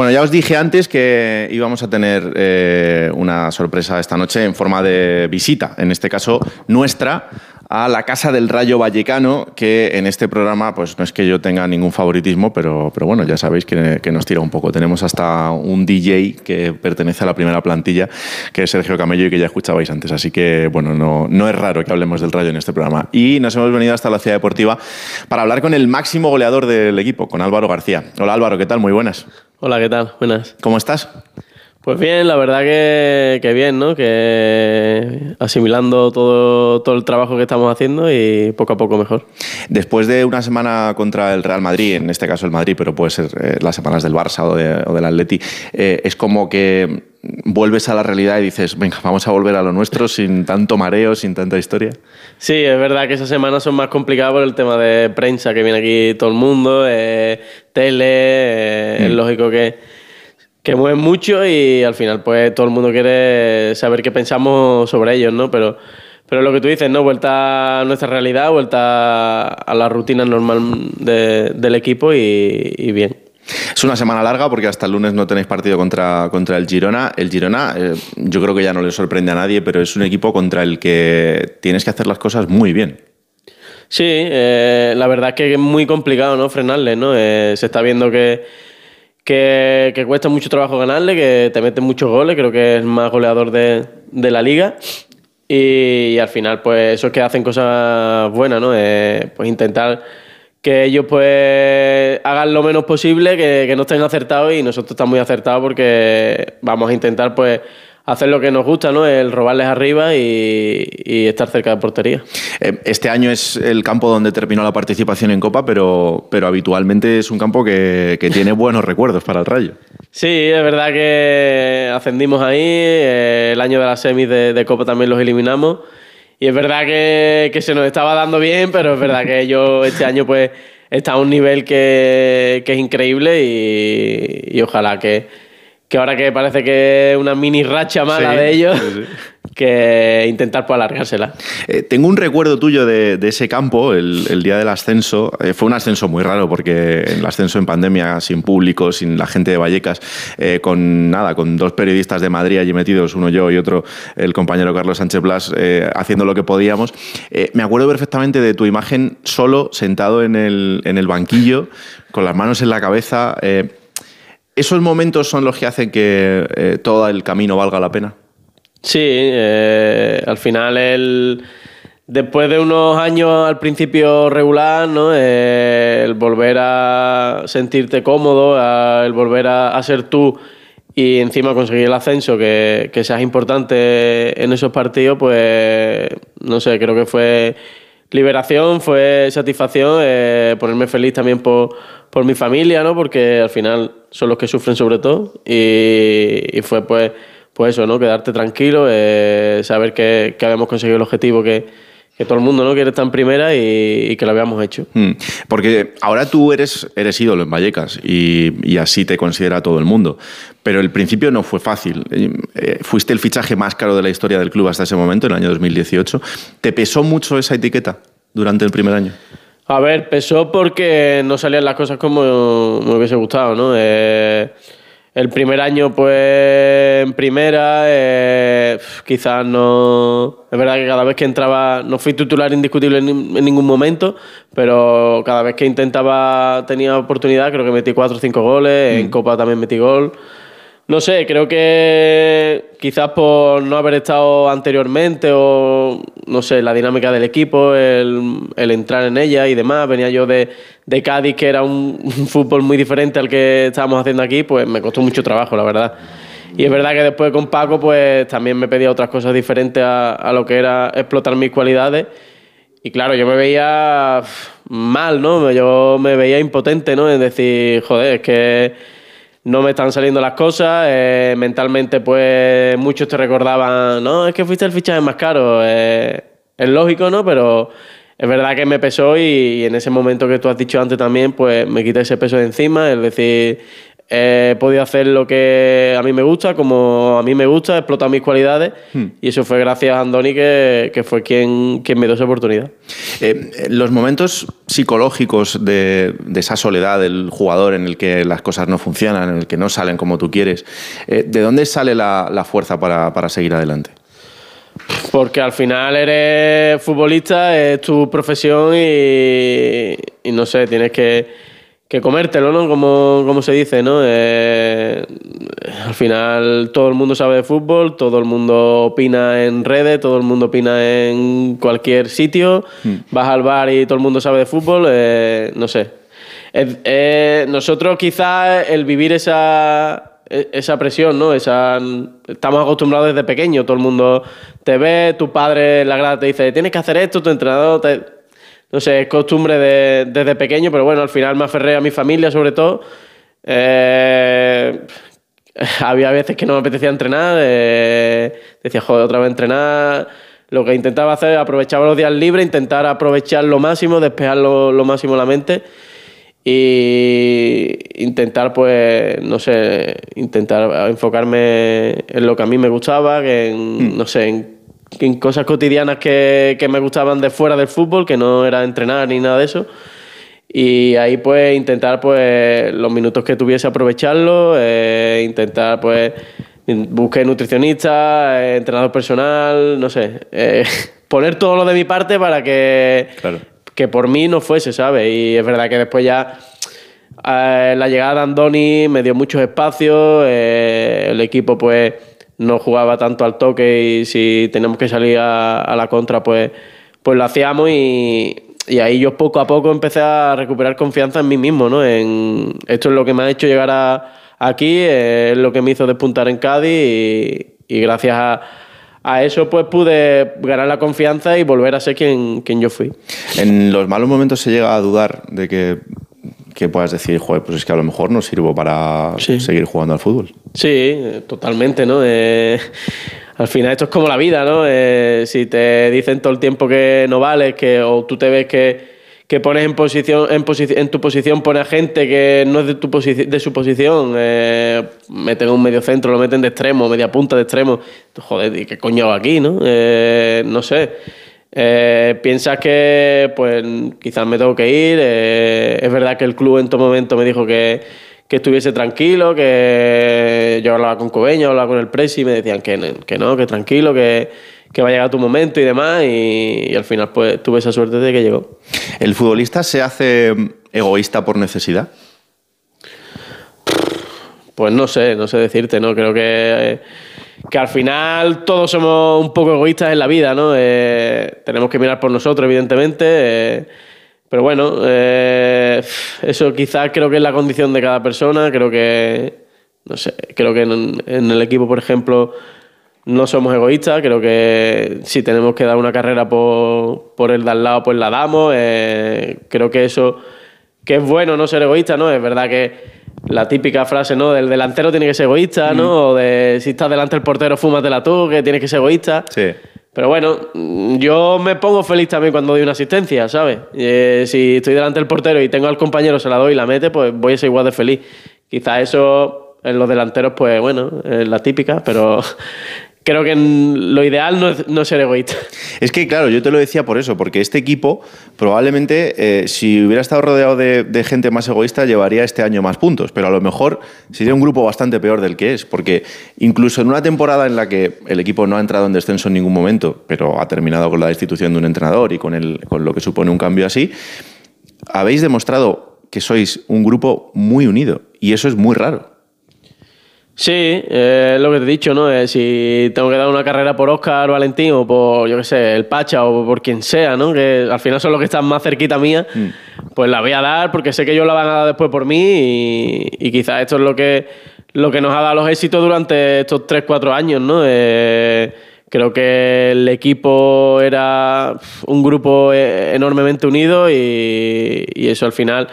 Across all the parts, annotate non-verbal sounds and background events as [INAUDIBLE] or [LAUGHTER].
Bueno, ya os dije antes que íbamos a tener eh, una sorpresa esta noche en forma de visita, en este caso nuestra, a la Casa del Rayo Vallecano, que en este programa, pues no es que yo tenga ningún favoritismo, pero, pero bueno, ya sabéis que, nos tira un poco. Tenemos hasta un DJ que pertenece a la primera plantilla, que es Sergio Camello y que ya escuchabais antes. Así que, bueno, no, no es raro que hablemos del Rayo en este programa. Y nos hemos venido hasta la Ciudad Deportiva para hablar con el máximo goleador del equipo, con Álvaro García. Hola Álvaro, ¿qué tal? Muy buenas. Hola, ¿qué tal? Buenas. ¿Cómo estás? Pues bien, la verdad que, que, bien, ¿no? Que asimilando todo, todo el trabajo que estamos haciendo y poco a poco mejor. Después de una semana contra el Real Madrid, en este caso el Madrid, pero puede ser eh, las semanas del Barça o, de, o del Atleti, eh, es como que vuelves a la realidad y dices, venga, vamos a volver a lo nuestro sin tanto mareo, sin tanta historia. Sí, es verdad que esas semanas son más complicadas por el tema de prensa, que viene aquí todo el mundo, eh, tele, eh, mm. es lógico que que mueven mucho y al final pues todo el mundo quiere saber qué pensamos sobre ellos, ¿no? Pero, pero lo que tú dices, ¿no? Vuelta a nuestra realidad, vuelta a la rutina normal de, del equipo y, y, bien. Es una semana larga porque hasta el lunes no tenéis partido contra, contra el Girona. El Girona eh, yo creo que ya no le sorprende a nadie, pero es un equipo contra el que tienes que hacer las cosas muy bien. Sí, eh, la verdad es que es muy complicado ¿no? frenarle, ¿no? Eh, se está viendo que que, cuesta mucho trabajo ganarle, que te meten muchos goles, creo que es el más goleador de, de la liga. Y, y, al final, pues eso es que hacen cosas buenas, ¿no? Eh, pues intentar que ellos pues hagan lo menos posible, que, que no estén acertados y nosotros estamos muy acertados porque vamos a intentar pues hacer lo que nos gusta, ¿no? El robarles arriba y, y, estar cerca de portería. Eh, este año es el campo donde terminó la participación en Copa, pero, pero habitualmente es un campo que, que tiene buenos recuerdos para el Rayo. Sí, es verdad que ascendimos ahí, eh, el año de las semis de, de, Copa también los eliminamos. Y es verdad que, que, se nos estaba dando bien, pero es verdad que yo este año pues está a un nivel que, que es increíble y, y ojalá que, que ahora que parece que es una mini racha mala sí, de ellos, sí, sí. [LAUGHS] que intentar pues, alargársela. Eh, tengo un recuerdo tuyo de, ese campo, el, día del ascenso. Eh, fue un ascenso muy raro porque el ascenso en pandemia, sin público, sin la gente de Vallecas, eh, con nada, con dos periodistas de Madrid allí metidos, uno yo y otro el compañero Carlos Sánchez Blas, haciendo lo que podíamos. Me acuerdo perfectamente de tu imagen solo, sentado en el, banquillo, con las manos en la cabeza ¿Esos momentos son los que hacen que todo el camino valga la pena? Sí, eh, al final el, después de unos años al principio regular, ¿no? Eh, el volver a sentirte cómodo, a, el volver a, ser tú y encima conseguir el ascenso, que, que seas importante en esos partidos, pues no sé, creo que fue liberación, fue satisfacción, eh, ponerme feliz también por, por mi familia, ¿no? Porque al final son los que sufren sobre todo y, y fue pues, pues eso, ¿no? Quedarte tranquilo, eh, saber que, que habíamos conseguido el objetivo que, que todo el mundo no quiere estar en primera y, y que lo habíamos hecho. Hmm. Porque ahora tú eres, eres ídolo en Vallecas y, y, así te considera todo el mundo. Pero el principio no fue fácil. Eh, fuiste el fichaje más caro de la historia del club hasta ese momento, en el año 2018. ¿Te pesó mucho esa etiqueta durante el primer año? A ver, pesó porque no salían las cosas como me hubiese gustado, ¿no? Eh, el primer año, pues, en primera, eh, quizás no... Es verdad que cada vez que entraba, no fui titular indiscutible en, en, ningún momento, pero cada vez que intentaba, tenía oportunidad, creo que metí cuatro o cinco goles, mm. en Copa también metí gol. No sé, creo que quizás por no haber estado anteriormente o, no sé, la dinámica del equipo, el, entrar en ella y demás. Venía yo de, Cádiz, que era un, fútbol muy diferente al que estábamos haciendo aquí, pues me costó mucho trabajo, la verdad. Y es verdad que después con Paco, pues también me pedía otras cosas diferentes a, a lo que era explotar mis cualidades. Y claro, yo me veía mal, ¿no? Yo me veía impotente, ¿no? Es decir, joder, es que no me están saliendo las cosas. Eh, mentalmente, pues muchos te recordaban, no, es que fuiste el fichaje más caro. Eh, es lógico, ¿no? Pero es verdad que me pesó y, y, en ese momento que tú has dicho antes también, pues me quité ese peso de encima. Es decir, he podido hacer lo que a mí me gusta, como a mí me gusta, explotar mis cualidades Hmm. y eso fue gracias a Andoni que, que fue quien, quien me dio esa oportunidad. Eh, los momentos psicológicos de, de esa soledad del jugador en el que las cosas no funcionan, en el que no salen como tú quieres, eh, ¿de dónde sale la, la fuerza para, para seguir adelante? Porque al final eres futbolista, es tu profesión y, y no sé, tienes que, que comértelo, ¿no? Como, como se dice, ¿no? Eh, al final todo el mundo sabe de fútbol, todo el mundo opina en redes, todo el mundo opina en cualquier sitio, vas al bar y todo el mundo sabe de fútbol, eh, no sé. Es- eh, nosotros quizás el vivir esa, esa presión, ¿no? Esa, estamos acostumbrados desde pequeño, todo el mundo te ve, tu padre en la grada te dice, tienes que hacer esto, tu entrenador te... No sé, es costumbre de- desde pequeño, pero bueno, al final me aferré a mi familia sobre todo. Eh, [LAUGHS] había veces que no me apetecía entrenar, eh, decía, joder, otra vez entrenar. Lo que intentaba hacer, aprovechaba los días libres, intentar aprovechar lo máximo, despejar lo, lo máximo la mente y intentar, pues, no sé, intentar enfocarme en lo que a mí me gustaba, que en, no sé, en, en cosas cotidianas que, que me gustaban de fuera del fútbol, que no era entrenar ni nada de eso. Y ahí pues intentar pues los minutos que tuviese aprovecharlo, eh, intentar pues busqué nutricionista, eh, entrenador personal, no sé, eh, [LAUGHS] poner todo lo de mi parte para que, Claro. que por mí no fuese, ¿sabes? Y es verdad que después ya eh, la llegada de Andoni me dio muchos espacios, el equipo pues no jugaba tanto al toque y si teníamos que salir a, la contra pues, pues lo hacíamos y, y ahí yo poco a poco empecé a recuperar confianza en mí mismo, ¿no? En, esto es lo que me ha hecho llegar a, aquí, es lo que me hizo despuntar en Cádiz y, y gracias a, a eso pues pude ganar la confianza y volver a ser quien, quien yo fui. En los malos momentos se llega a dudar de que, que puedas decir, joder, pues es que a lo mejor no sirvo para Sí. seguir jugando al fútbol. Sí, eh, totalmente, ¿no? Eh, [LAUGHS] al final esto es como la vida, ¿no? Eh, si te dicen todo el tiempo que no vales, que, o tú te ves que, que pones en posición, en, posi- en tu posición pone a gente que no es de, tu posi- de su posición, eh, meten un medio centro, lo meten de extremo, media punta de extremo. Joder, ¿y qué coño hago aquí, no? Eh, no sé. Eh, piensas que pues quizás me tengo que ir. eh, es verdad que el club en todo momento me dijo que, que estuviese tranquilo, que yo hablaba con Cobeño, hablaba con el Presi y me decían que, no- que no, que tranquilo, que, que va a llegar tu momento y demás. Y, y al final pues tuve esa suerte de que llegó. ¿El futbolista se hace egoísta por necesidad? Pues no sé, no sé decirte, ¿no? Creo que, que al final todos somos un poco egoístas en la vida, ¿no? Eh, tenemos que mirar por nosotros, evidentemente. eh, pero bueno, eh, eso quizás creo que es la condición de cada persona. Creo que, no sé, creo que en, en el equipo, por ejemplo, no somos egoístas. Creo que si tenemos que dar una carrera por, por el de al lado, pues la damos. creo que eso que es bueno no ser egoísta, ¿no? Es verdad que la típica frase, ¿no? Del delantero tiene que ser egoísta, ¿no? O de si estás delante del portero, fúmatela tú, que tienes que ser egoísta. Sí. Pero bueno, mm, yo me pongo feliz también cuando doy una asistencia, ¿sabes? Eh, si estoy delante del portero y tengo al compañero, se la doy y la mete, pues voy a ser igual de feliz. Quizás eso en los delanteros, pues bueno, es la típica, pero creo que lo ideal no no ser egoísta. Es que, claro, yo te lo decía por eso, porque este equipo probablemente, eh, si hubiera estado rodeado de, de gente más egoísta, llevaría este año más puntos, pero a lo mejor sería un grupo bastante peor del que es, porque incluso en una temporada en la que el equipo no ha entrado en descenso en ningún momento, pero ha terminado con la destitución de un entrenador y con, el, con lo que supone un cambio así, habéis demostrado que sois un grupo muy unido, y eso es muy raro. Sí, eh, es lo que te he dicho, ¿no? Eh, si tengo que dar una carrera por Oscar Valentín o por, yo qué sé, el Pacha o por quien sea, ¿no? Que al final son los que están más cerquita mía, pues la voy a dar porque sé que ellos la van a dar después por mí y, y quizás esto es lo que, lo que nos ha dado los éxitos durante estos 3-4 años, ¿no? Eh, creo que el equipo era un grupo eh, enormemente unido y, y eso al final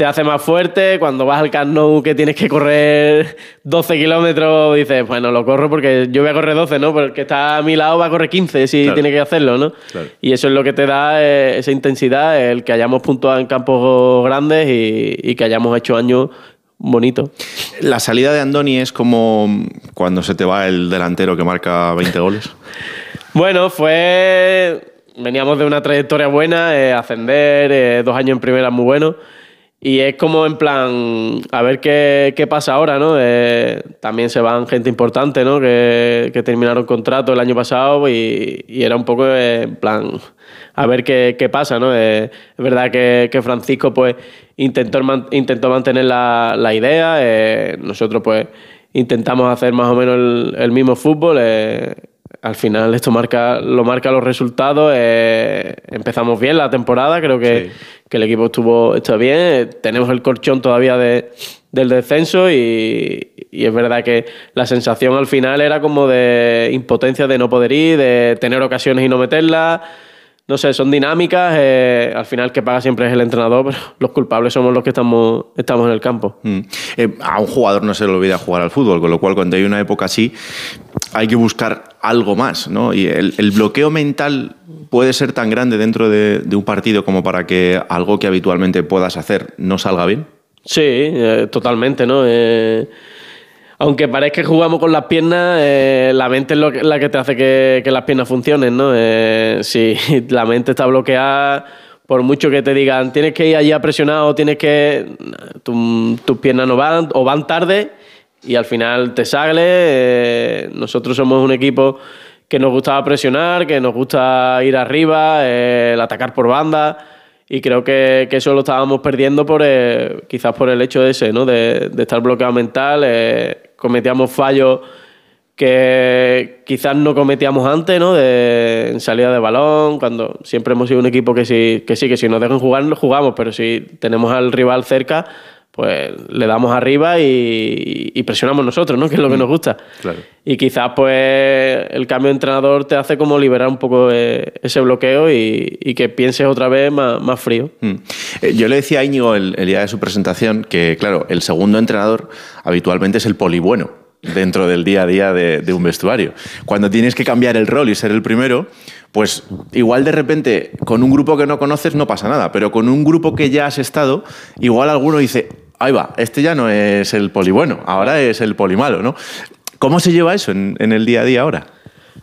te hace más fuerte. Cuando vas al Camp Nou que tienes que correr 12 kilómetros, dices, bueno, lo corro porque yo voy a correr 12, ¿no? Porque está a mi lado va a correr 15 si Claro. tiene que hacerlo, ¿no? Claro. Y eso es lo que te da eh, esa intensidad, el que hayamos puntuado en campos grandes y, y que hayamos hecho años bonito. La salida de Andoni es como cuando se te va el delantero que marca 20 goles. [LAUGHS] Bueno, fue. Veníamos de una trayectoria buena, eh, ascender, eh, dos años en primera muy bueno. Y es como en plan, a ver qué, qué pasa ahora, ¿no? Eh, también se van gente importante, ¿no? Que, que terminaron contrato el año pasado y, era un poco eh, en plan, a ver qué, qué pasa, ¿no? Eh, es verdad que, que Francisco, pues, intentó, intentó mantener la, la idea. eh, nosotros, pues, intentamos hacer más o menos el, el mismo fútbol. Al final esto marca, lo marca los resultados. eh, empezamos bien la temporada, creo que, Sí. que el equipo estuvo está bien. eh, Tenemos el colchón todavía de, del descenso y, y es verdad que la sensación al final era como de impotencia de no poder ir, de tener ocasiones y no meterlas. No sé, son dinámicas. eh, al final que paga siempre es el entrenador, [LAUGHS] pero los culpables somos los que estamos, estamos en el campo. Mm. Eh, a un jugador no se le olvida jugar al fútbol, con lo cual cuando hay una época así hay que buscar algo más, ¿no? Y el, bloqueo mental puede ser tan grande dentro de, un partido como para que algo que habitualmente puedas hacer no salga bien. Sí, eh, totalmente, ¿no? Eh, aunque parezca que jugamos con las piernas, eh, la mente es lo que- la que te hace que, las piernas funcionen, ¿no? Si [LAUGHS] la mente está bloqueada, por mucho que te digan tienes que ir allí a o tienes que. tu- tus piernas no van o van tarde y al final te sale. eh, nosotros somos un equipo que nos gustaba presionar, que nos gusta ir arriba, eh, el atacar por banda. Y creo que, que eso lo estábamos perdiendo por eh, quizás por el hecho ese, ¿no? De, de estar bloqueado mental. eh, cometíamos fallos que quizás no cometíamos antes, ¿no? De, en salida de balón, cuando siempre hemos sido un equipo que sí, que sí, que si nos dejan jugar, jugamos, pero si tenemos al rival cerca, pues le damos arriba y, y presionamos nosotros, ¿no? [LAUGHS] Que es lo que nos gusta. Claro. Y quizás pues el cambio de entrenador te hace como liberar un poco eh, ese bloqueo y, y que pienses otra vez más, más frío. Mm. Eh, Yo le decía a Íñigo el, el día de su presentación que, claro, el segundo entrenador habitualmente es el polibueno dentro del día a día de, de un vestuario. Cuando tienes que cambiar el rol y ser el primero, pues igual de repente con un grupo que no conoces no pasa nada, pero con un grupo que ya has estado, igual alguno dice, ahí va, este ya no es el polibueno, ahora es el polimalo, ¿no? ¿Cómo se lleva eso en, en el día a día ahora?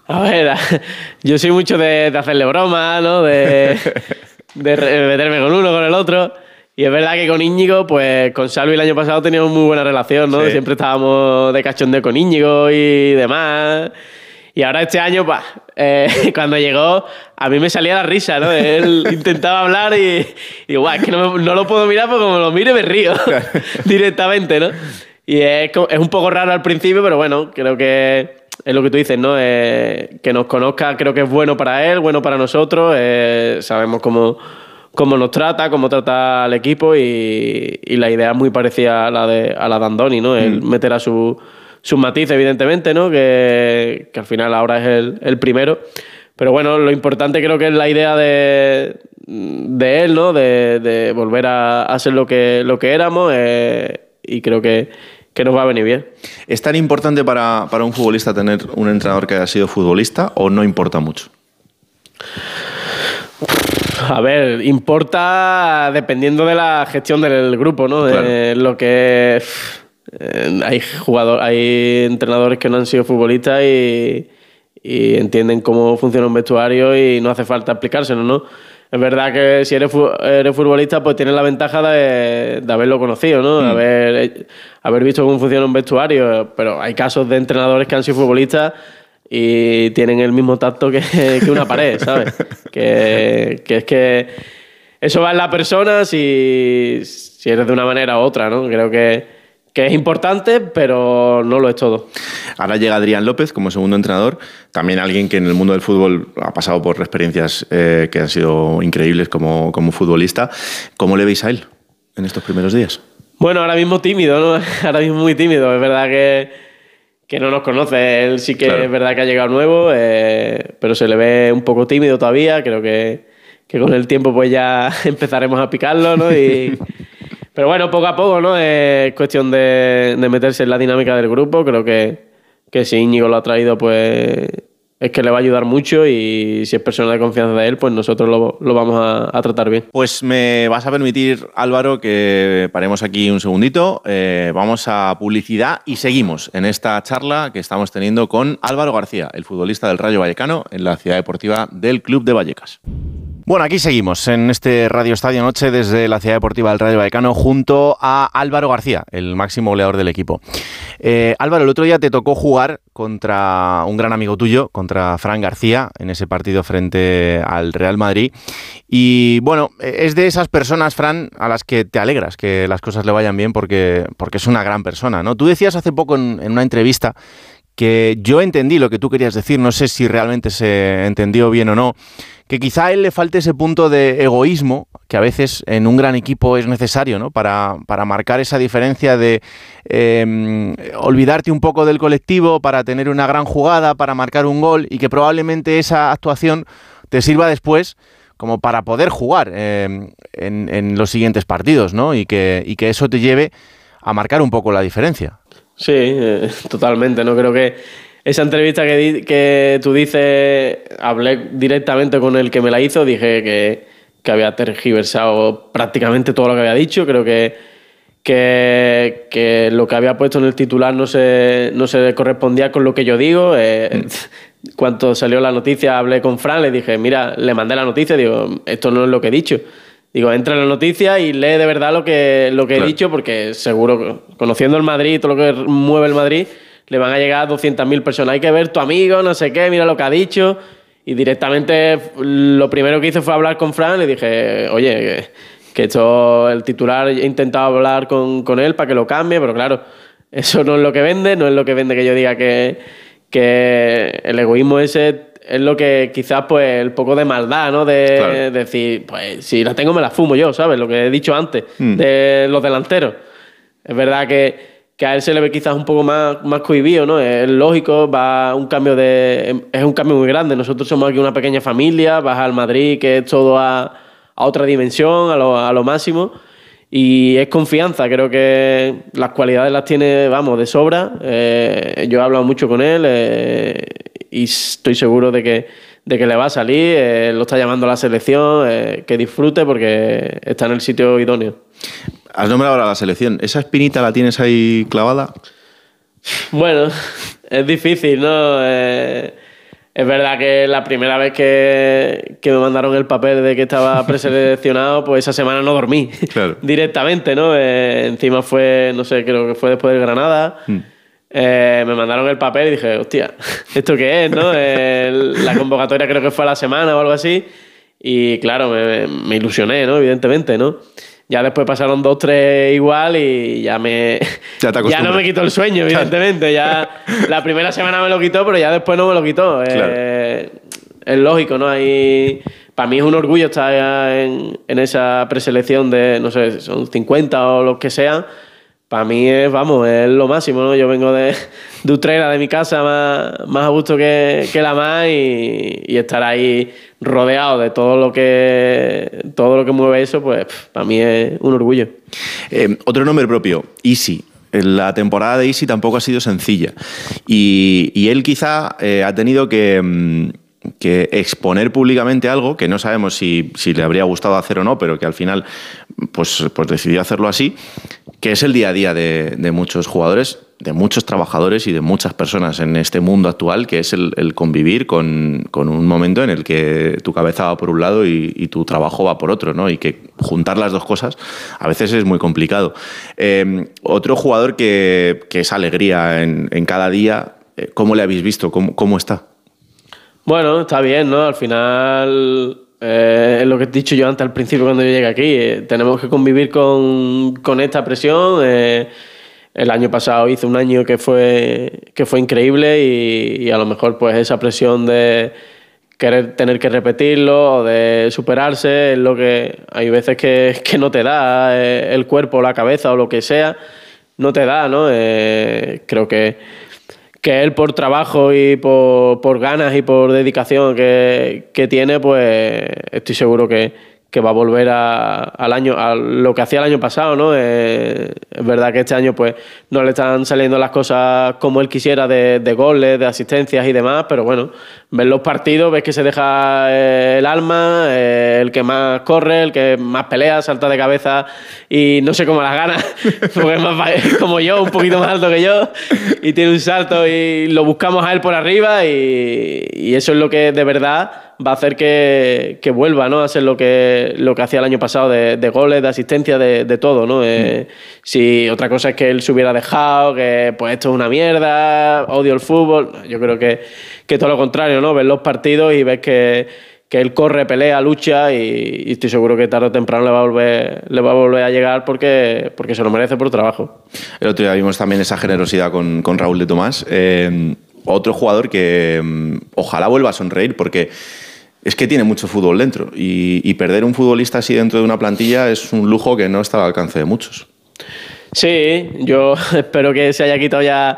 A ver, [LAUGHS] yo soy mucho de, de hacerle broma, ¿no? De, [LAUGHS] meterme con uno, con el otro. Y es verdad que con Íñigo, pues con Salvi el año pasado teníamos muy buena relación, ¿no? Sí. Siempre estábamos de cachondeo con Íñigo y demás. Y ahora este año, eh, [LAUGHS] cuando llegó, a mí me salía la risa, ¿no? Él [LAUGHS] intentaba hablar y, y digo, guau, es que no, me- no lo puedo mirar porque como lo mire me río [LAUGHS] directamente, ¿no? Y es, un poco raro al principio, pero bueno, creo que es lo que tú dices, ¿no? Eh, que nos conozca creo que es bueno para él, bueno para nosotros. eh, sabemos cómo, cómo nos trata, cómo trata al equipo y, y la idea es muy parecida a la de, a la de Andoni, ¿no? Él meterá su, sus matices, evidentemente, ¿no? Que, que al final ahora es el, el primero. Pero bueno, lo importante creo que es la idea de, de él, ¿no? De, de volver a, a ser lo que, lo que éramos eh, y creo que, que nos va a venir bien. ¿Es tan importante para, para un futbolista tener un entrenador que haya sido futbolista o no importa mucho? A ver, importa dependiendo de la gestión del grupo, ¿no? Claro. Eh, lo que eh, hay jugadores, hay entrenadores que no han sido futbolistas y, y entienden cómo funciona un vestuario y no hace falta explicárselo, ¿no? Es verdad que si eres, fu- eres futbolista, pues tienes la ventaja de, de haberlo conocido, ¿no? Haber, haber visto cómo funciona un vestuario, pero hay casos de entrenadores que han sido futbolistas y tienen el mismo tacto que, [LAUGHS] que una pared, ¿sabes? Que, que es que eso va en la persona si, si eres de una manera u otra, ¿no? Creo que, que es importante, pero no lo es todo. Ahora llega Adrián López como segundo entrenador, también alguien que en el mundo del fútbol ha pasado por experiencias eh, que han sido increíbles como, como futbolista. ¿Cómo le veis a él en estos primeros días? Bueno, ahora mismo tímido, ¿no? [LAUGHS] Ahora mismo muy tímido. Es verdad que, que no nos conoce. Él sí que Claro. es verdad que ha llegado nuevo, eh, pero se le ve un poco tímido todavía. Creo que, que con el tiempo pues ya [LAUGHS] empezaremos a picarlo, ¿no? Y, [LAUGHS] pero bueno, poco a poco, ¿no? Es cuestión de, meterse en la dinámica del grupo. Creo que, que si Íñigo lo ha traído, pues es que le va a ayudar mucho y si es persona de confianza de él, pues nosotros lo, lo vamos a, a, tratar bien. Pues me vas a permitir, Álvaro, que paremos aquí un segundito, eh, vamos a publicidad y seguimos en esta charla que estamos teniendo con Álvaro García, el futbolista del Rayo Vallecano en la ciudad deportiva del Club de Vallecas. Bueno, aquí seguimos en este Radio Estadio Noche desde la Ciudad Deportiva del Rayo Vallecano junto a Álvaro García, el máximo goleador del equipo. Eh, Álvaro, el otro día te tocó jugar contra un gran amigo tuyo, contra Fran García, en ese partido frente al Real Madrid. Y bueno, es de esas personas, Fran, a las que te alegras que las cosas le vayan bien porque, porque es una gran persona, ¿no? Tú decías hace poco en una entrevista que yo entendí lo que tú querías decir, no sé si realmente se entendió bien o no, que quizá a él le falte ese punto de egoísmo que a veces en un gran equipo es necesario, ¿no? Para, para marcar esa diferencia de eh, olvidarte un poco del colectivo, para tener una gran jugada, para marcar un gol y que probablemente esa actuación te sirva después como para poder jugar eh, en, en, los siguientes partidos, ¿no? Y que, y que eso te lleve a marcar un poco la diferencia. Sí, eh, [LAUGHS] totalmente. No creo que esa entrevista que, di, que tú dices, hablé directamente con el que me la hizo, dije que, que, había tergiversado prácticamente todo lo que había dicho. Creo que, que, que lo que había puesto en el titular no se, no se correspondía con lo que yo digo. Eh. [LAUGHS] Cuando salió la noticia, hablé con Fran, le dije, mira, le mandé la noticia, digo, esto no es lo que he dicho. Digo, entra en la noticia y lee de verdad lo que, lo que claro. he dicho, porque seguro, conociendo el Madrid y todo lo que mueve el Madrid, le van a llegar 200.000 personas. Hay que ver tu amigo, no sé qué, mira lo que ha dicho. Y directamente lo primero que hice fue hablar con Fran. Le dije, oye, que, que esto, el titular, he intentado hablar con, con, él para que lo cambie, pero claro, eso no es lo que vende, no es lo que vende que yo diga que, que el egoísmo ese es lo que quizás pues el poco de maldad, ¿no? De, claro. de, decir, pues si la tengo me la fumo yo, ¿sabes? Lo que he dicho antes mm. de los delanteros. Es verdad que, que, a él se le ve quizás un poco más, más cohibido, ¿no? Es lógico, va un cambio de... es un cambio muy grande. Nosotros somos aquí una pequeña familia, vas al Madrid, que es todo a, a otra dimensión, a lo, a lo máximo. Y es confianza, creo que las cualidades las tiene, vamos, de sobra. Eh, yo he hablado mucho con él eh, y estoy seguro de que, de que le va a salir. Eh, lo está llamando la selección, eh, que disfrute porque está en el sitio idóneo. Has nombrado ahora la selección. ¿Esa espinita la tienes ahí clavada? Bueno, [LAUGHS] es difícil, ¿no? Eh, es verdad que la primera vez que, que, me mandaron el papel de que estaba [LAUGHS] preseleccionado, pues esa semana no dormí claro. [LAUGHS] directamente, ¿no? Encima fue, no sé, creo que fue después del Granada. Mm. Eh, me mandaron el papel y dije, hostia, [LAUGHS] ¿esto qué es? ¿no? El, la convocatoria creo que fue a la semana o algo así. Y claro, me, me ilusioné, ¿no? Evidentemente, ¿no? Ya después pasaron dos, tres igual y ya me. [LAUGHS] Ya, ya no me quitó el sueño, evidentemente. Ya la primera semana me lo quitó, pero ya después no me lo quitó. Claro. Eh, es lógico, ¿no? Ahí. Para mí es un orgullo estar en, en, esa preselección de, no sé, son 50 o lo que sea. Para mí es, vamos, es lo máximo, ¿no? Yo vengo de, [LAUGHS] de de mi casa, más, más a gusto que, que la más y, estar ahí rodeado de todo lo que todo lo que mueve eso, pues para mí es un orgullo. Eh, otro nombre propio, Easy. La temporada de Easy tampoco ha sido sencilla y, y él quizá eh, ha tenido que... Mmm que exponer públicamente algo que no sabemos si, si, le habría gustado hacer o no, pero que al final pues, pues decidió hacerlo así, que es el día a día de, de, muchos jugadores, de muchos trabajadores y de muchas personas en este mundo actual, que es el, convivir con, con, un momento en el que tu cabeza va por un lado y, tu trabajo va por otro, ¿no? Y que juntar las dos cosas a veces es muy complicado. Eh, otro jugador que, que, es alegría en, en cada día, eh, ¿cómo le habéis visto? ¿Cómo, cómo está? Bueno, está bien, ¿no? Al final, eh, es lo que he dicho yo antes al principio cuando yo llegué aquí, eh, tenemos que convivir con, con esta presión. Eh, el año pasado hice un año que fue, que fue increíble y, a lo mejor pues esa presión de querer tener que repetirlo o de superarse es lo que hay veces que, que no te da el cuerpo, la cabeza o lo que sea, no te da, ¿no? Creo que que él por trabajo y por, ganas y por dedicación que, que, tiene, pues estoy seguro que, que va a volver a, al año, a lo que hacía el año pasado, ¿no? Eh, es verdad que este año pues no le están saliendo las cosas como él quisiera de, goles, de asistencias y demás, pero bueno, ves los partidos, ves que se deja eh, el alma, eh, el que más corre, el que más pelea, salta de cabeza y no sé cómo las gana, [LAUGHS] porque es más como yo, un poquito más alto que yo, y tiene un salto y lo buscamos a él por arriba y, y eso es lo que de verdad va a hacer que, que, vuelva ¿no? a ser lo que, lo que hacía el año pasado de, de goles, de asistencia, de, de todo. ¿no? Eh, si otra cosa es que él se hubiera dejado, que pues esto es una mierda, odio el fútbol, yo creo que, que todo lo contrario, ¿no? ves los partidos y ves que, que él corre, pelea, lucha y, estoy seguro que tarde o temprano le va a volver, le va a, volver a llegar porque, porque se lo merece por trabajo. El otro día vimos también esa generosidad con, con Raúl de Tomás. Eh, otro jugador que um, ojalá vuelva a sonreír porque es que tiene mucho fútbol dentro y, y, perder un futbolista así dentro de una plantilla es un lujo que no está al alcance de muchos. Sí, yo [LAUGHS] espero que se haya quitado ya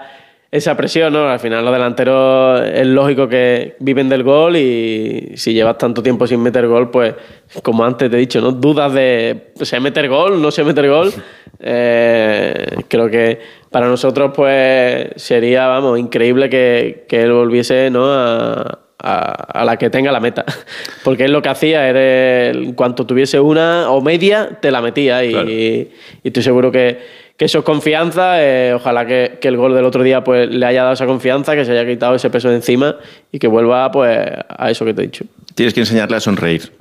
esa presión, ¿no? Al final los delanteros es lógico que viven del gol y si llevas tanto tiempo sin meter gol, pues como antes te he dicho, ¿no? Dudas de sé meter gol, no sé meter gol. [LAUGHS] Eh, creo que para nosotros pues sería, vamos, increíble que, que él volviese, ¿no? A, a, a, la que tenga la meta. [LAUGHS] Porque él lo que hacía era, en cuanto tuviese una o media, te la metía. Y, claro. y, y estoy seguro que, que, eso es confianza. Eh, ojalá que, que, el gol del otro día pues, le haya dado esa confianza, que se haya quitado ese peso de encima y que vuelva pues, a eso que te he dicho. Tienes que enseñarle a sonreír.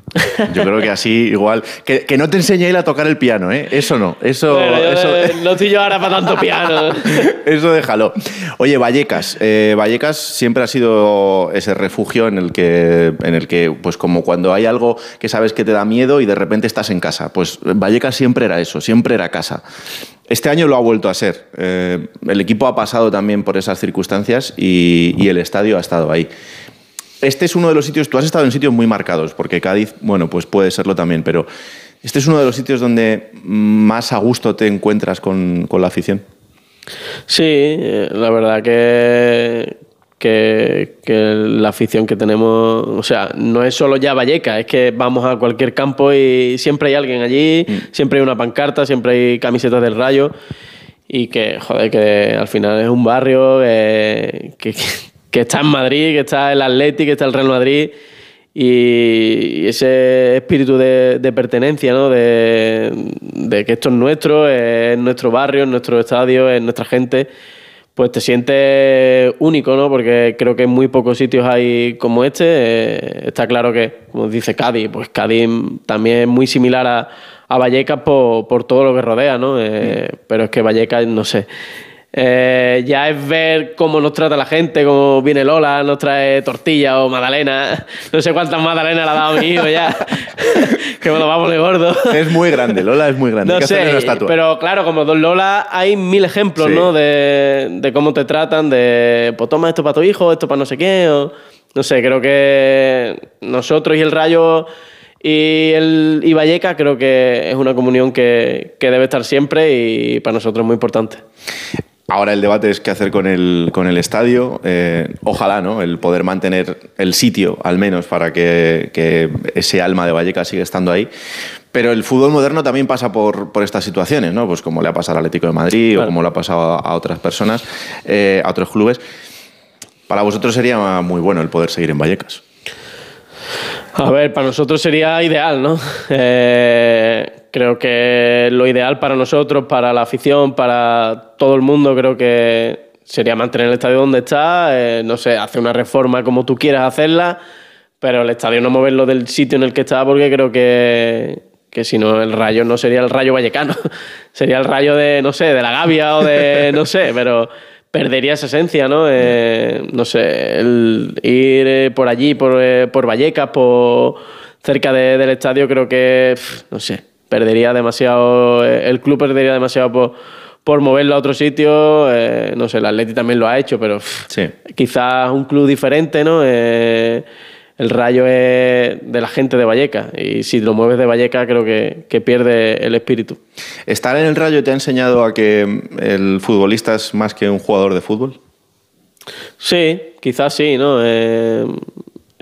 Yo creo que así igual. Que, que no te enseñe él a tocar el piano, ¿eh? Eso no. Eso, bueno, eso... [LAUGHS] No estoy yo ahora para tanto piano. [LAUGHS] eso déjalo. Oye, Vallecas. Eh, Vallecas siempre ha sido ese refugio en el que, en el que, pues como cuando hay algo que sabes que te da miedo y de repente estás en casa. Pues Vallecas siempre era eso, siempre era casa. Este año lo ha vuelto a ser. Eh, el equipo ha pasado también por esas circunstancias y, y el estadio ha estado ahí. Este es uno de los sitios, tú has estado en sitios muy marcados, porque Cádiz, bueno, pues puede serlo también, pero este es uno de los sitios donde más a gusto te encuentras con, con la afición. Sí, la verdad que, que, que, la afición que tenemos, o sea, no es solo ya Valleca, es que vamos a cualquier campo y siempre hay alguien allí, mm. siempre hay una pancarta, siempre hay camisetas del rayo y que, joder, que al final es un barrio eh, que, que está en Madrid, que está el Atleti, que está el Real Madrid y ese espíritu de, pertenencia, ¿no? De, de, que esto es nuestro, es nuestro barrio, es nuestro estadio, es nuestra gente, pues te sientes único, ¿no? Porque creo que en muy pocos sitios hay como este. Eh, está claro que, como dice Cádiz, pues Cádiz también es muy similar a, a Vallecas por, por, todo lo que rodea, ¿no? Eh, pero es que Vallecas, no sé. Eh, ya es ver cómo nos trata la gente, cómo viene Lola, nos trae tortilla o magdalena. No sé cuántas magdalenas le ha dado mi hijo ya. [LAUGHS] que me lo vamos de gordo. Es muy grande, Lola es muy grande. No sé, pero claro, como Don Lola hay mil ejemplos, sí. ¿no? De, de, cómo te tratan, de pues toma esto para tu hijo, esto para no sé qué. O, no sé, creo que nosotros y el Rayo y el y Valleca creo que es una comunión que, que debe estar siempre y para nosotros es muy importante. Ahora el debate es qué hacer con el, con el estadio. Eh, ojalá, ¿no? El poder mantener el sitio, al menos, para que, que ese alma de Vallecas siga estando ahí. Pero el fútbol moderno también pasa por, por, estas situaciones, ¿no? Pues como le ha pasado al Atlético de Madrid claro. o como le ha pasado a, a otras personas, eh, a otros clubes. Para vosotros sería muy bueno el poder seguir en Vallecas. A ver, para nosotros sería ideal, ¿no? Eh, creo que lo ideal para nosotros, para la afición, para todo el mundo, creo que sería mantener el estadio donde está, eh, no sé, hacer una reforma como tú quieras hacerla, pero el estadio no moverlo del sitio en el que está porque creo que, que si no el rayo no sería el rayo vallecano, [LAUGHS] sería el rayo de, no sé, de la Gavia o de, no sé, pero perdería esa esencia, ¿no? Eh, no sé, el ir eh, por allí, por, eh, por Vallecas, por cerca de, del estadio, creo que, no sé, perdería demasiado, el club perdería demasiado por, por moverlo a otro sitio. Eh, no sé, el Atleti también lo ha hecho, pero sí. quizás un club diferente, ¿no? Eh, el rayo es de la gente de Valleca y si lo mueves de Valleca creo que, que, pierde el espíritu. ¿Estar en el rayo te ha enseñado a que el futbolista es más que un jugador de fútbol? Sí, quizás sí, ¿no? Eh,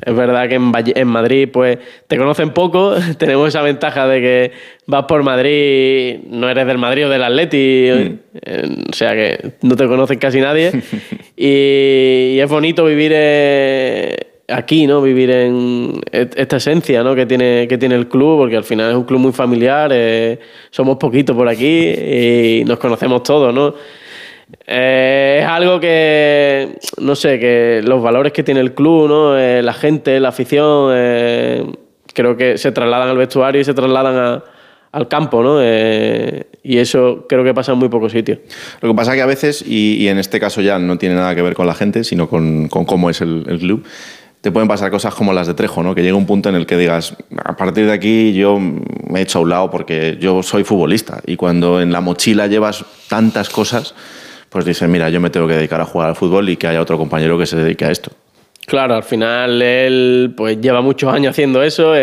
es verdad que en, en, Madrid pues te conocen poco, [LAUGHS] tenemos esa ventaja de que vas por Madrid, no eres del Madrid o del Atleti, mm. o sea que no te conocen casi nadie [LAUGHS] y, es bonito vivir eh, aquí, ¿no? Vivir en esta esencia ¿no? que, tiene, que tiene el club, porque al final es un club muy familiar, eh, somos poquitos por aquí y nos conocemos todos, ¿no? Eh, es algo que, no sé, que los valores que tiene el club, ¿no? Eh, la gente, la afición, creo que se trasladan al vestuario y se trasladan al campo, ¿no? y eso creo que pasa en muy pocos sitios. Lo que pasa es que a veces, y, en este caso ya no tiene nada que ver con la gente, sino con, cómo es el, club, te pueden pasar cosas como las de Trejo, ¿no? Que llega un punto en el que digas, a partir de aquí yo me he hecho a un lado porque yo soy futbolista y cuando en la mochila llevas tantas cosas pues dicen, mira, yo me tengo que dedicar a jugar al fútbol y que haya otro compañero que se dedique a esto. Claro, al final él pues lleva muchos años haciendo eso,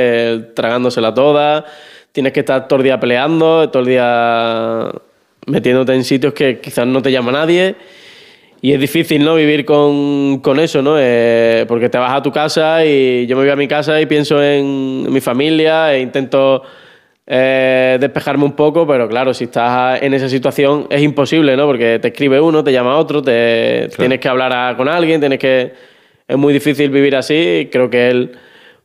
tragándosela toda, tienes que estar todo el día peleando, todo el día metiéndote en sitios que quizás no te llama nadie. Y es difícil, ¿no? Vivir con, con eso, ¿no? Eh, porque te vas a tu casa y yo me voy a mi casa y pienso en mi familia e intento eh, despejarme un poco, pero claro, si estás en esa situación es imposible, ¿no? Porque te escribe uno, te llama otro, te, tienes que hablar con alguien, tienes que... Es muy difícil vivir así. Creo que él,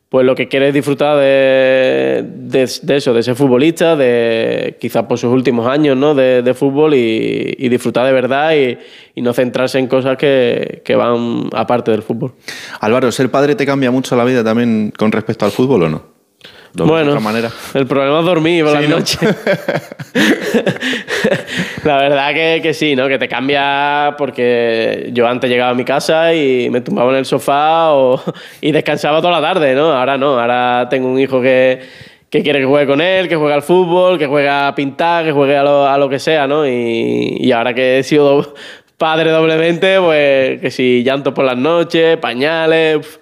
pues lo que quiere es disfrutar de, de, eso, de ser futbolista, de quizás por sus últimos años, ¿no? De, fútbol y, disfrutar de verdad y, y, no centrarse en cosas que, que van aparte del fútbol. Álvaro, ¿ser padre te cambia mucho la vida también con respecto al fútbol o no? Bueno, manera. el problema es dormir por la noche. [LAUGHS] la verdad que, que, sí, ¿no? Que te cambia porque yo antes llegaba a mi casa y me tumbaba en el sofá [LAUGHS] y descansaba toda la tarde, ¿no? Ahora no, ahora tengo un hijo que, que quiere que juegue con él, que juegue al fútbol, que juegue a pintar, que juegue a lo, a lo que sea, ¿no? Y, y ahora que he sido [LAUGHS] padre doblemente, pues que si llanto por las noches, pañales...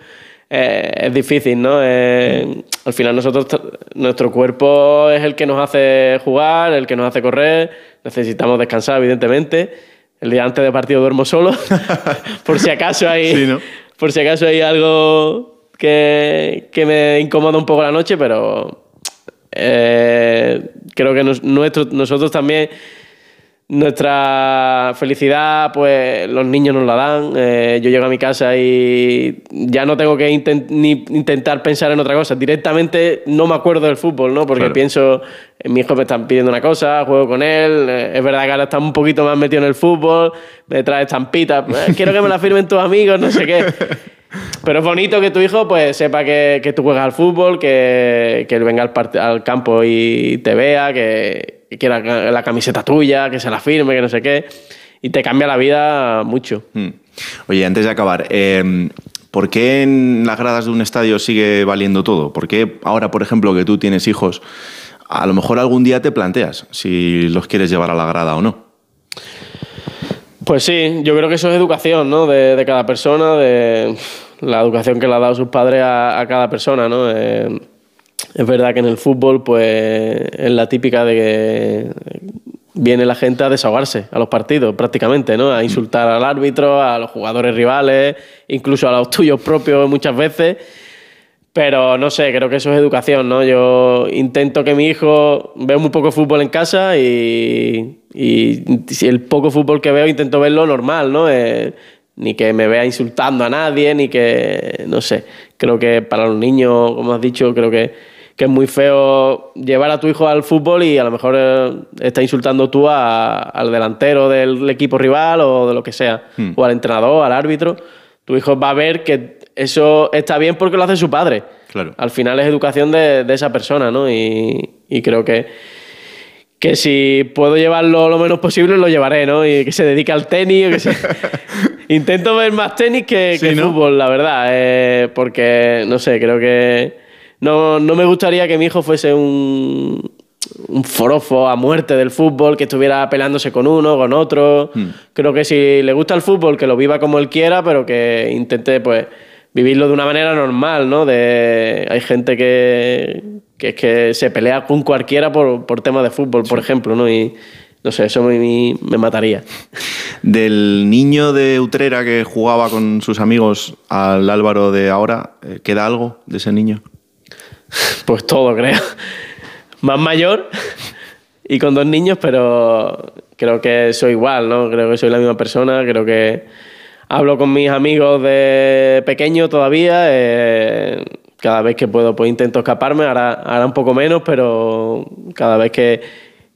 Eh, es difícil, ¿no? Eh, al final nosotros, nuestro cuerpo es el que nos hace jugar, el que nos hace correr, necesitamos descansar, evidentemente. El día antes de partido duermo solo, [LAUGHS] por si acaso hay, por si acaso hay algo que, que, me incomoda un poco la noche, pero eh, creo que nosotros también nuestra felicidad, pues los niños nos la dan. Eh, yo llego a mi casa y ya no tengo que ni intentar pensar en otra cosa. Directamente no me acuerdo del fútbol, ¿no? Porque pienso, en mi hijo me están pidiendo una cosa, juego con él. Eh, es verdad que ahora está un poquito más metido en el fútbol, me trae estampitas. Eh, [LAUGHS] quiero que me la firmen tus amigos, no sé qué. Pero es bonito que tu hijo pues sepa que, que tú juegas al fútbol, que, que él venga al, al campo y te vea, que quiera la camiseta tuya, que se la firme, que no sé qué. Y te cambia la vida mucho. Hmm. Oye, antes de acabar, em, ¿por qué en las gradas de un estadio sigue valiendo todo? ¿Por qué ahora, por ejemplo, que tú tienes hijos, a lo mejor algún día te planteas si los quieres llevar a la grada o no? Pues sí, yo creo que eso es educación, ¿no? De, cada persona, de la educación que le ha dado sus padres a, cada persona, ¿no? Eh, es verdad que en el fútbol, pues es la típica de que viene la gente a desahogarse a los partidos, prácticamente, ¿no? A insultar al árbitro, a los jugadores rivales, incluso a los [LAUGHS] tuyos propios muchas veces. Pero no sé, creo que eso es educación, ¿no? Yo intento que mi hijo vea muy poco fútbol en casa y, y si el poco fútbol que veo intento verlo normal, ¿no? Eh, ni que me vea insultando a nadie, ni que, no sé, creo que para los niños, como has dicho, creo que que es muy feo llevar a tu hijo al fútbol y a lo mejor eh, está insultando tú al delantero del equipo rival o de lo que sea, hmm. o al entrenador, al árbitro. Tu hijo va a ver que eso está bien porque lo hace su padre. Claro. Al final es educación de, esa persona, ¿no? Y, creo que, que si puedo llevarlo lo menos posible, lo llevaré, ¿no? Y que se dedique al tenis. Que [LAUGHS] Intento ver más tenis que, fútbol, la verdad. Eh, porque, no sé, creo que no, no me gustaría que mi hijo fuese un, un forofo a muerte del fútbol, que estuviera peleándose con uno, con otro. Hmm. Creo que si le gusta el fútbol, que lo viva como él quiera, pero que intente pues vivirlo de una manera normal, ¿no? De, hay gente que, que, que se pelea con cualquiera por, por temas de fútbol, por ejemplo, ¿no? Y no sé, eso me, me mataría. Del niño de Utrera que jugaba con sus amigos al Álvaro de ahora, eh, ¿queda algo de ese niño? [LAUGHS] Pues todo, creo. Más mayor y con dos niños, pero creo que soy igual, ¿no? Creo que soy la misma persona, creo que hablo con mis amigos de pequeño todavía. Eh, cada vez que puedo, pues intento escaparme, ahora, ahora un poco menos, pero cada vez que,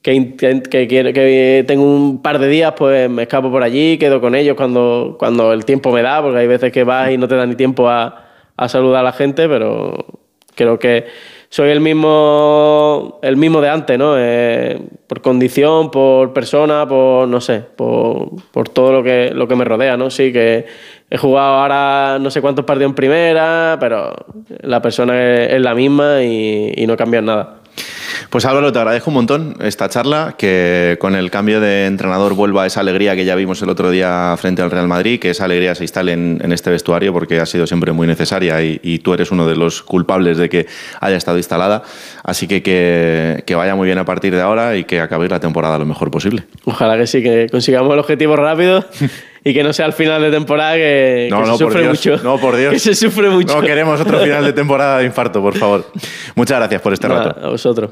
que, que, que, tengo un par de días, pues me escapo por allí, quedo con ellos cuando, cuando el tiempo me da, porque hay veces que vas y no te da ni tiempo a, a saludar a la gente, pero creo que soy el mismo, el mismo de antes, ¿no? Eh, por condición, por persona, por, no sé, por, por, todo lo que, lo que me rodea, ¿no? Sí, que he jugado ahora no sé cuántos partidos en primera, pero la persona es, la misma y, y no cambia nada. Pues Álvaro, te agradezco un montón esta charla, que con el cambio de entrenador vuelva esa alegría que ya vimos el otro día frente al Real Madrid, que esa alegría se instale en, este vestuario porque ha sido siempre muy necesaria y, tú eres uno de los culpables de que haya estado instalada. Así que, que, vaya muy bien a partir de ahora y que acabéis la temporada lo mejor posible. Ojalá que sí, que consigamos el objetivo rápido. [LAUGHS] y que no sea el final de temporada que, se sufre mucho. No, por Dios. [LAUGHS] Que se sufre mucho. No queremos otro final de temporada de infarto, por favor. Muchas gracias por este rato. A vosotros.